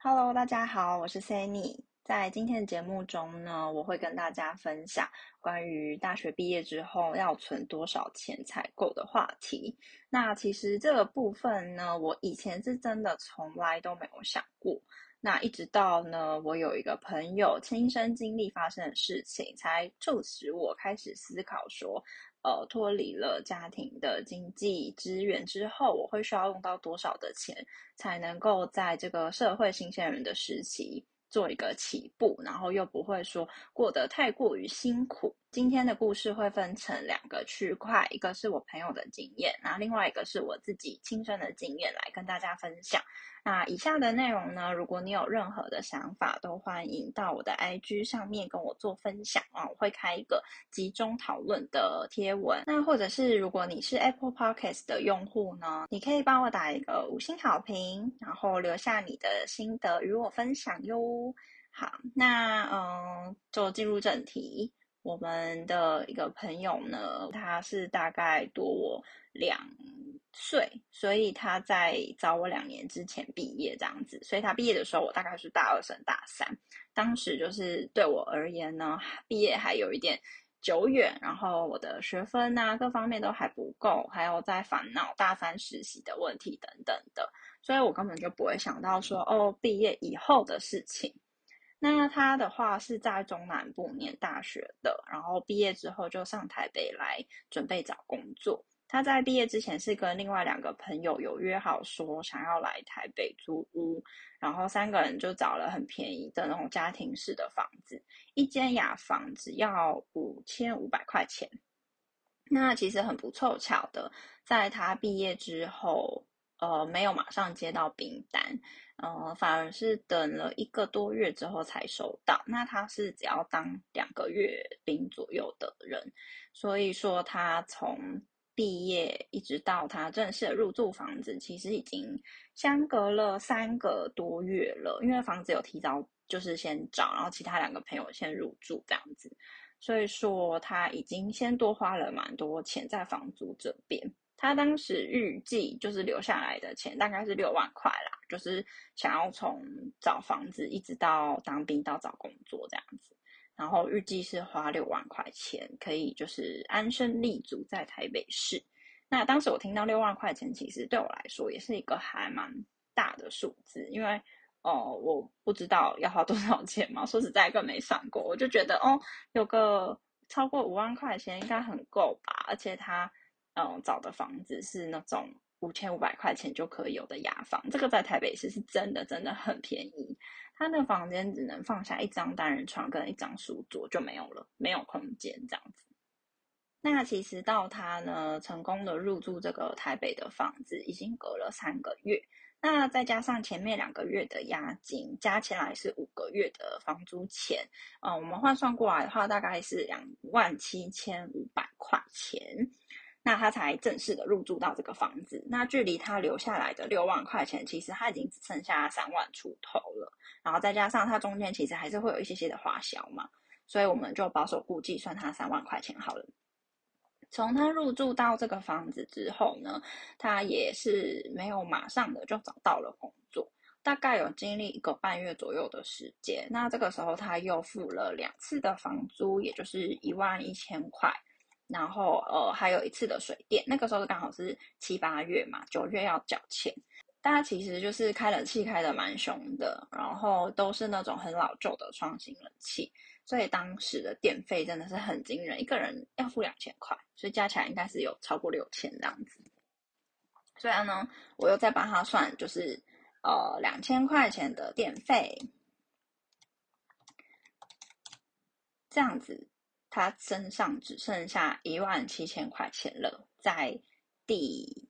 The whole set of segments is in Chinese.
Hello，大家好，我是 Sunny。在今天的节目中呢，我会跟大家分享关于大学毕业之后要存多少钱才够的话题。那其实这个部分呢，我以前是真的从来都没有想过。那一直到呢，我有一个朋友亲身经历发生的事情，才促使我开始思考说。呃，脱离了家庭的经济资源之后，我会需要用到多少的钱，才能够在这个社会新鲜人的时期做一个起步，然后又不会说过得太过于辛苦。今天的故事会分成两个区块，一个是我朋友的经验，然后另外一个是我自己亲身的经验来跟大家分享。那以下的内容呢，如果你有任何的想法，都欢迎到我的 IG 上面跟我做分享啊，我会开一个集中讨论的贴文。那或者是如果你是 Apple Podcast 的用户呢，你可以帮我打一个五星好评，然后留下你的心得与我分享哟。好，那嗯，就进入正题。我们的一个朋友呢，他是大概多我两岁，所以他在早我两年之前毕业这样子。所以他毕业的时候，我大概是大二升大三。当时就是对我而言呢，毕业还有一点久远，然后我的学分啊各方面都还不够，还有在烦恼大三实习的问题等等的，所以我根本就不会想到说哦，毕业以后的事情。那他的话是在中南部念大学的，然后毕业之后就上台北来准备找工作。他在毕业之前是跟另外两个朋友有约好说想要来台北租屋，然后三个人就找了很便宜的那种家庭式的房子，一间雅房只要五千五百块钱。那其实很不凑巧的，在他毕业之后。呃，没有马上接到兵单，呃，反而是等了一个多月之后才收到。那他是只要当两个月兵左右的人，所以说他从毕业一直到他正式入住房子，其实已经相隔了三个多月了。因为房子有提早就是先找，然后其他两个朋友先入住这样子，所以说他已经先多花了蛮多钱在房租这边。他当时预计就是留下来的钱大概是六万块啦，就是想要从找房子一直到当兵到找工作这样子，然后预计是花六万块钱可以就是安身立足在台北市。那当时我听到六万块钱，其实对我来说也是一个还蛮大的数字，因为哦我不知道要花多少钱嘛，说实在更没算过，我就觉得哦有个超过五万块钱应该很够吧，而且他。嗯，找的房子是那种五千五百块钱就可以有的雅房，这个在台北市是真的真的很便宜。他那房间只能放下一张单人床跟一张书桌就没有了，没有空间这样子。那其实到他呢成功的入住这个台北的房子，已经隔了三个月。那再加上前面两个月的押金，加起来是五个月的房租钱。嗯，我们换算过来的话，大概是两万七千五百块钱。那他才正式的入住到这个房子，那距离他留下来的六万块钱，其实他已经只剩下三万出头了。然后再加上他中间其实还是会有一些些的花销嘛，所以我们就保守估计算他三万块钱好了。从他入住到这个房子之后呢，他也是没有马上的就找到了工作，大概有经历一个半月左右的时间。那这个时候他又付了两次的房租，也就是一万一千块。然后呃还有一次的水电，那个时候刚好是七八月嘛，九月要缴钱。大家其实就是开冷气开的蛮凶的，然后都是那种很老旧的双型冷气，所以当时的电费真的是很惊人，一个人要付两千块，所以加起来应该是有超过六千这样子。虽然呢，我又再帮他算，就是呃两千块钱的电费，这样子。他身上只剩下一万七千块钱了，在第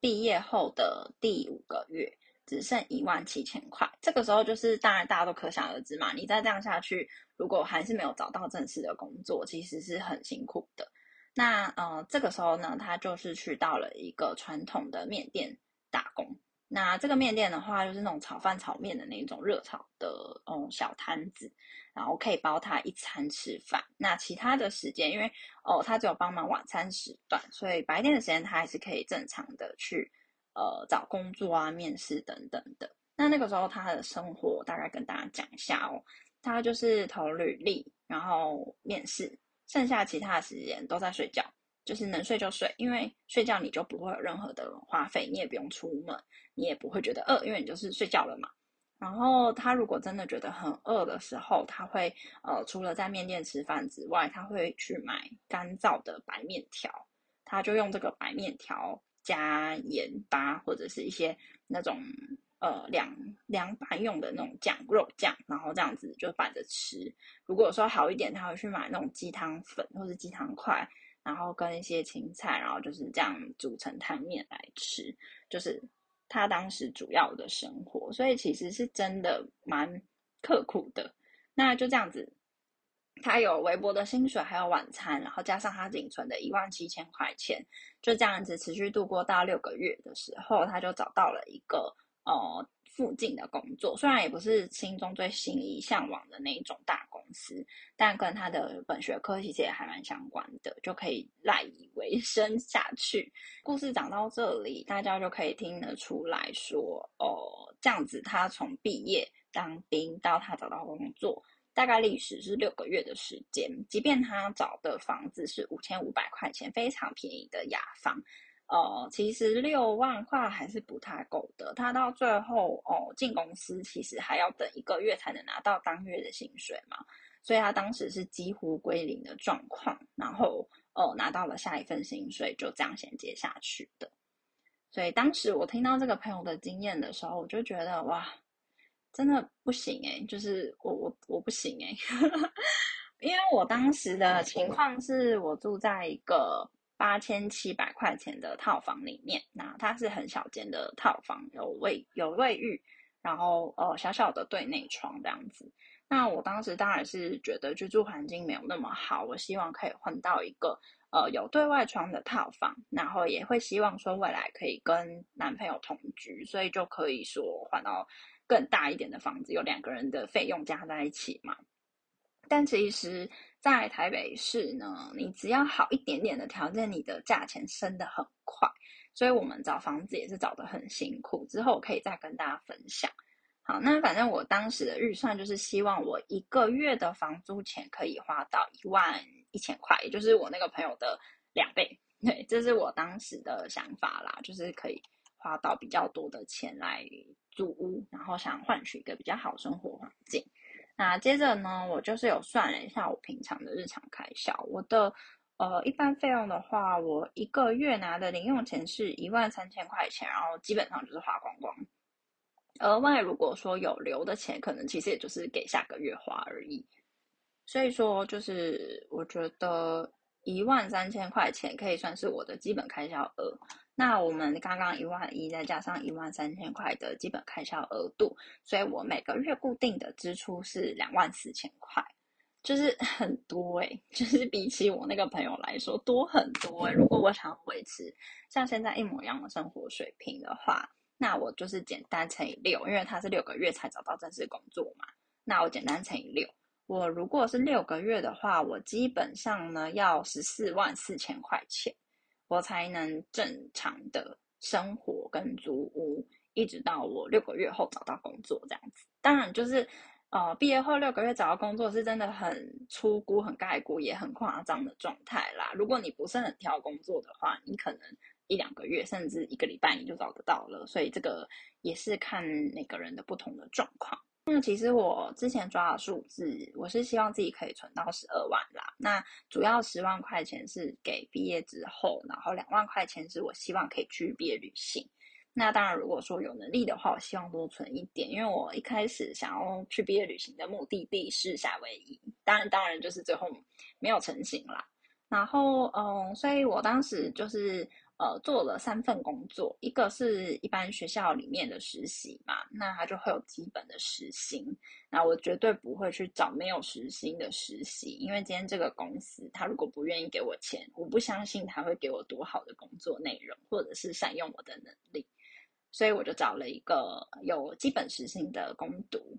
毕业后的第五个月，只剩一万七千块。这个时候就是，当然大家都可想而知嘛。你再这样下去，如果还是没有找到正式的工作，其实是很辛苦的。那呃，这个时候呢，他就是去到了一个传统的面店打工。那这个面店的话，就是那种炒饭、炒面的那种热炒的哦小摊子，然后可以包他一餐吃饭。那其他的时间，因为哦他只有帮忙晚餐时段，所以白天的时间他还是可以正常的去呃找工作啊、面试等等的。那那个时候他的生活大概跟大家讲一下哦，他就是投履历，然后面试，剩下其他的时间都在睡觉，就是能睡就睡，因为睡觉你就不会有任何的花费，你也不用出门，你也不会觉得饿，因为你就是睡觉了嘛。然后他如果真的觉得很饿的时候，他会呃除了在面店吃饭之外，他会去买干燥的白面条，他就用这个白面条加盐巴或者是一些那种呃凉凉拌用的那种酱肉酱，然后这样子就拌着吃。如果说好一点，他会去买那种鸡汤粉或者鸡汤块，然后跟一些青菜，然后就是这样煮成汤面来吃，就是。他当时主要的生活，所以其实是真的蛮刻苦的。那就这样子，他有微薄的薪水，还有晚餐，然后加上他仅存的一万七千块钱，就这样子持续度过到六个月的时候，他就找到了一个呃。附近的工作虽然也不是心中最心仪向往的那一种大公司，但跟他的本学科其实也还蛮相关的，就可以赖以为生下去。故事讲到这里，大家就可以听得出来说，哦，这样子他从毕业当兵到他找到工作，大概历时是六个月的时间。即便他找的房子是五千五百块钱，非常便宜的雅房。呃，其实六万块还是不太够的。他到最后哦进公司，其实还要等一个月才能拿到当月的薪水嘛，所以他当时是几乎归零的状况。然后哦拿到了下一份薪水，就这样衔接下去的。所以当时我听到这个朋友的经验的时候，我就觉得哇，真的不行诶就是我我我不行诶 因为我当时的情况是我住在一个。八千七百块钱的套房里面，那它是很小间的套房，有卫有卫浴，然后呃小小的对内窗这样子。那我当时当然是觉得居住环境没有那么好，我希望可以换到一个呃有对外窗的套房，然后也会希望说未来可以跟男朋友同居，所以就可以说换到更大一点的房子，有两个人的费用加在一起嘛。但其实，在台北市呢，你只要好一点点的条件，你的价钱升得很快。所以我们找房子也是找得很辛苦。之后我可以再跟大家分享。好，那反正我当时的预算就是希望我一个月的房租钱可以花到一万一千块，也就是我那个朋友的两倍。对，这是我当时的想法啦，就是可以花到比较多的钱来租屋，然后想换取一个比较好生活环境。那接着呢，我就是有算了一下我平常的日常开销，我的呃一般费用的话，我一个月拿的零用钱是一万三千块钱，然后基本上就是花光光。额外如果说有留的钱，可能其实也就是给下个月花而已。所以说，就是我觉得一万三千块钱可以算是我的基本开销额。那我们刚刚一万一再加上一万三千块的基本开销额度，所以我每个月固定的支出是两万四千块，就是 很多诶，就是比起我那个朋友来说多很多诶。如果我想维持像现在一模一样的生活水平的话，那我就是简单乘以六，因为他是六个月才找到正式工作嘛。那我简单乘以六，我如果是六个月的话，我基本上呢要十四万四千块钱。我才能正常的生活跟租屋，一直到我六个月后找到工作这样子。当然，就是呃毕业后六个月找到工作是真的很粗估、很概估，也很夸张的状态啦。如果你不是很挑工作的话，你可能一两个月甚至一个礼拜你就找得到了。所以这个也是看每个人的不同的状况。那其实我之前抓的数字，我是希望自己可以存到十二万啦。那主要十万块钱是给毕业之后，然后两万块钱是我希望可以去毕业旅行。那当然，如果说有能力的话，我希望多存一点，因为我一开始想要去毕业旅行的目的地是夏威夷，当然，当然就是最后没有成型啦。然后，嗯，所以我当时就是。呃，做了三份工作，一个是一般学校里面的实习嘛，那他就会有基本的时薪。那我绝对不会去找没有时薪的实习，因为今天这个公司他如果不愿意给我钱，我不相信他会给我多好的工作内容，或者是善用我的能力。所以我就找了一个有基本时薪的工读，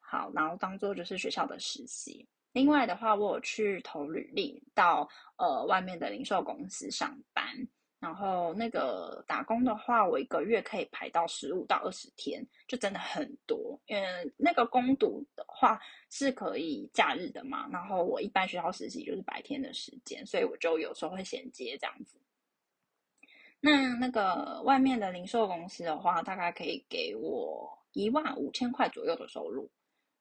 好，然后当做就是学校的实习。另外的话，我有去投履历到呃外面的零售公司上班。然后那个打工的话，我一个月可以排到十五到二十天，就真的很多。因为那个攻读的话是可以假日的嘛，然后我一般学校实习就是白天的时间，所以我就有时候会衔接这样子。那那个外面的零售公司的话，大概可以给我一万五千块左右的收入。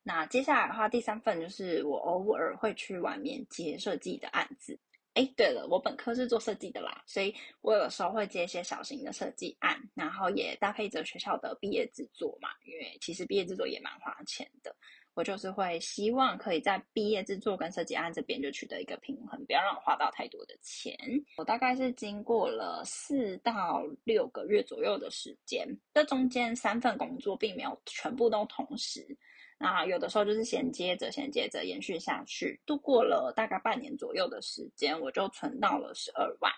那接下来的话，第三份就是我偶尔会去外面接设计的案子。哎，对了，我本科是做设计的啦，所以我有时候会接一些小型的设计案，然后也搭配着学校的毕业制作嘛，因为其实毕业制作也蛮花钱的。我就是会希望可以在毕业制作跟设计案这边就取得一个平衡，不要让我花到太多的钱。我大概是经过了四到六个月左右的时间，这中间三份工作并没有全部都同时，那有的时候就是衔接着衔接着延续下去，度过了大概半年左右的时间，我就存到了十二万，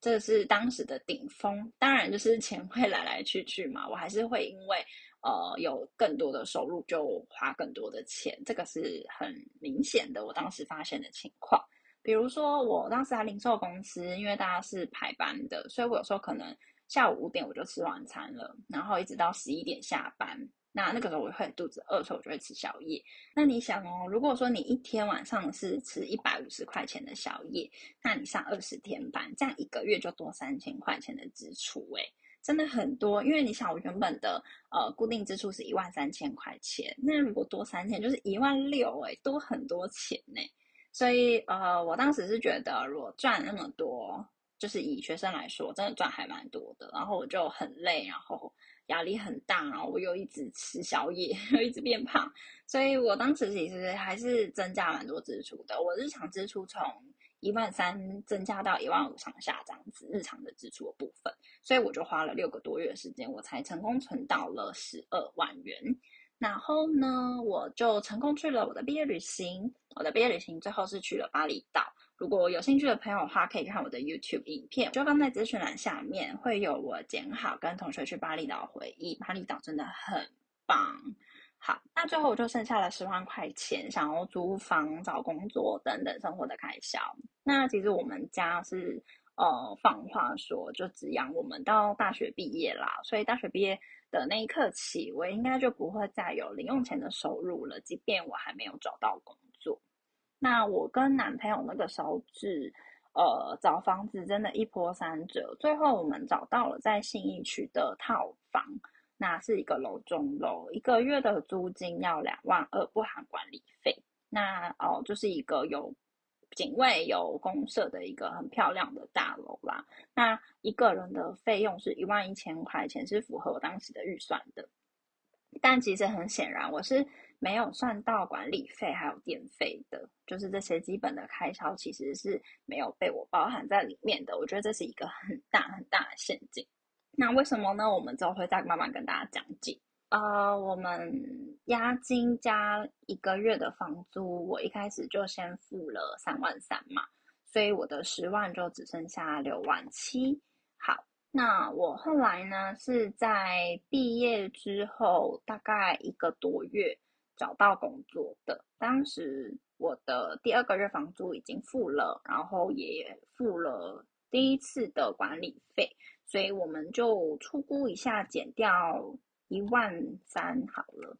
这是当时的顶峰。当然就是钱会来来去去嘛，我还是会因为。呃，有更多的收入就花更多的钱，这个是很明显的。我当时发现的情况，比如说我当时在零售公司，因为大家是排班的，所以我有时候可能下午五点我就吃晚餐了，然后一直到十一点下班。那那个时候我会肚子饿，所以我就会吃宵夜。那你想哦，如果说你一天晚上是吃一百五十块钱的宵夜，那你上二十天班，这样一个月就多三千块钱的支出，诶真的很多，因为你想，我原本的呃固定支出是一万三千块钱，那如果多三千，就是一万六，哎，多很多钱呢。所以呃，我当时是觉得，如果赚那么多，就是以学生来说，真的赚还蛮多的。然后我就很累，然后压力很大，然后我又一直吃宵夜，又一直变胖，所以我当时其实还是增加蛮多支出的。我日常支出从一万三增加到一万五上下这样子，日常的支出的部分，所以我就花了六个多月的时间，我才成功存到了十二万元。然后呢，我就成功去了我的毕业旅行。我的毕业旅行最后是去了巴厘岛。如果有兴趣的朋友的话，可以看我的 YouTube 影片，就放在资讯栏下面，会有我剪好跟同学去巴厘岛回忆。巴厘岛真的很棒。好，那最后我就剩下了十万块钱，想要租房、找工作等等生活的开销。那其实我们家是呃放话说，就只养我们到大学毕业啦。所以大学毕业的那一刻起，我应该就不会再有零用钱的收入了，即便我还没有找到工。那我跟男朋友那个时候是呃找房子，真的一波三折，最后我们找到了在信义区的套房。那是一个楼中楼，一个月的租金要两万二，不含管理费。那哦，就是一个有警卫、有公社的一个很漂亮的大楼啦。那一个人的费用是一万一千块钱，是符合我当时的预算的。但其实很显然，我是没有算到管理费还有电费的，就是这些基本的开销其实是没有被我包含在里面的。我觉得这是一个很大很大的陷阱。那为什么呢？我们之后会再慢慢跟大家讲解。呃，我们押金加一个月的房租，我一开始就先付了三万三嘛，所以我的十万就只剩下六万七。好，那我后来呢是在毕业之后大概一个多月找到工作的。当时我的第二个月房租已经付了，然后也付了第一次的管理费。所以我们就出估一下，减掉一万三好了，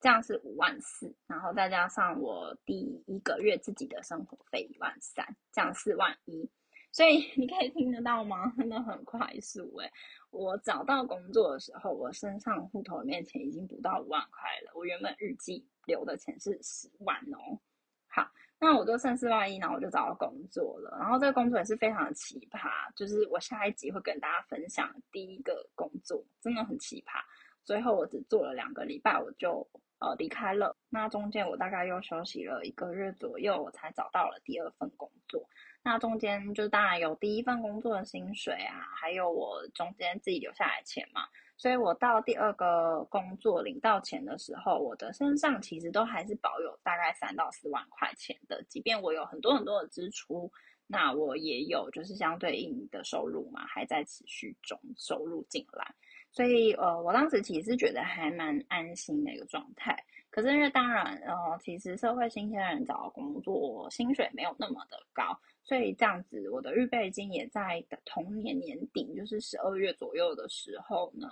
这样是五万四，然后再加上我第一个月自己的生活费一万三，这样四万一。所以你可以听得到吗？真的很快速诶。我找到工作的时候，我身上户头里面钱已经不到五万块了。我原本预计留的钱是十万哦。好。那我就剩四万一，然后我就找到工作了。然后这个工作也是非常的奇葩，就是我下一集会跟大家分享第一个工作，真的很奇葩。最后我只做了两个礼拜，我就呃离开了。那中间我大概又休息了一个月左右，我才找到了第二份工作。那中间就当然有第一份工作的薪水啊，还有我中间自己留下来钱嘛。所以我到第二个工作领到钱的时候，我的身上其实都还是保有大概三到四万块钱的。即便我有很多很多的支出，那我也有就是相对应的收入嘛，还在持续中收入进来。所以呃，我当时其实觉得还蛮安心的一个状态。可是因为当然呃，其实社会新鲜人找工作薪水没有那么的高。所以这样子，我的预备金也在同年年底，就是十二月左右的时候呢，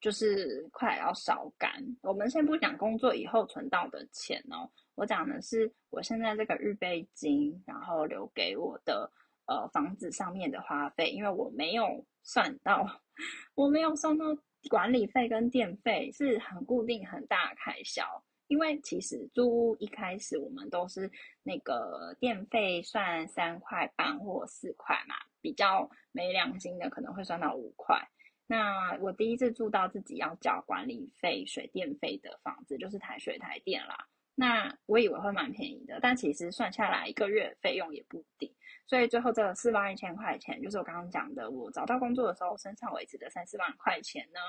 就是快要烧干。我们先不讲工作以后存到的钱哦，我讲的是我现在这个预备金，然后留给我的呃房子上面的花费，因为我没有算到，我没有算到管理费跟电费是很固定很大的开销。因为其实租屋一开始我们都是那个电费算三块半或四块嘛，比较没良心的可能会算到五块。那我第一次住到自己要交管理费、水电费的房子，就是台水台电啦。那我以为会蛮便宜的，但其实算下来一个月费用也不低。所以最后这四万一千块钱，就是我刚刚讲的，我找到工作的时候身上维持的三四万块钱呢。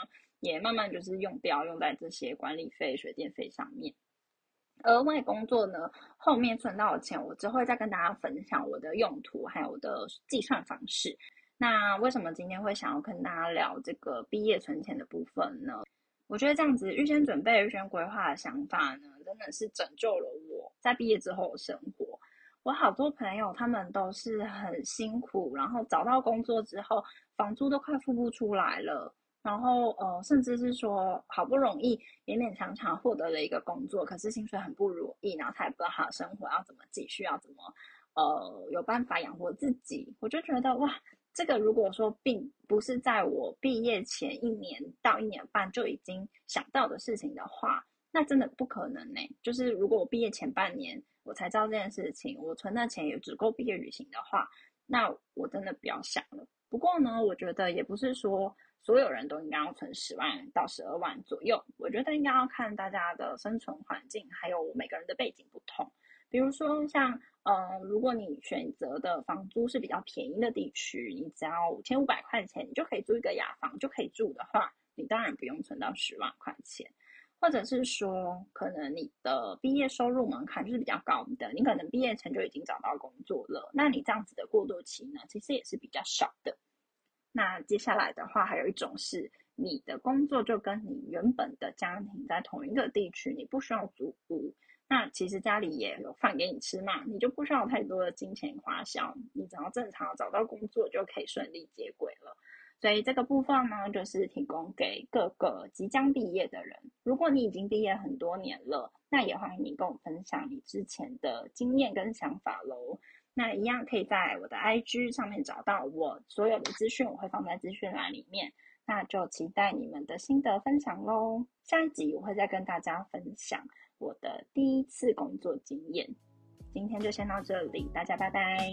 也慢慢就是用掉，用在这些管理费、水电费上面。额外工作呢，后面存到的钱，我只会再跟大家分享我的用途，还有我的计算方式。那为什么今天会想要跟大家聊这个毕业存钱的部分呢？我觉得这样子预先准备、预先规划的想法呢，真的是拯救了我在毕业之后的生活。我好多朋友他们都是很辛苦，然后找到工作之后，房租都快付不出来了。然后，呃，甚至是说，好不容易勉勉强强获得了一个工作，可是薪水很不如意，然后他也不知道他的生活要怎么继续，要怎么，呃，有办法养活自己。我就觉得，哇，这个如果说并不是在我毕业前一年到一年半就已经想到的事情的话，那真的不可能呢。就是如果我毕业前半年我才知道这件事情，我存的钱也只够毕业旅行的话，那我真的不要想了。不过呢，我觉得也不是说。所有人都应该要存十万到十二万左右，我觉得应该要看大家的生存环境，还有每个人的背景不同。比如说像，呃，如果你选择的房租是比较便宜的地区，你只要五千五百块钱，你就可以租一个雅房就可以住的话，你当然不用存到十万块钱。或者是说，可能你的毕业收入门槛就是比较高的，你可能毕业前就已经找到工作了，那你这样子的过渡期呢，其实也是比较少的。那接下来的话，还有一种是你的工作就跟你原本的家庭在同一个地区，你不需要租屋。那其实家里也有饭给你吃嘛，你就不需要太多的金钱花销，你只要正常找到工作就可以顺利接轨了。所以这个部分呢，就是提供给各个即将毕业的人。如果你已经毕业很多年了，那也欢迎你跟我分享你之前的经验跟想法喽。那一样可以在我的 IG 上面找到我所有的资讯，我会放在资讯栏里面。那就期待你们的心得分享喽。下一集我会再跟大家分享我的第一次工作经验。今天就先到这里，大家拜拜。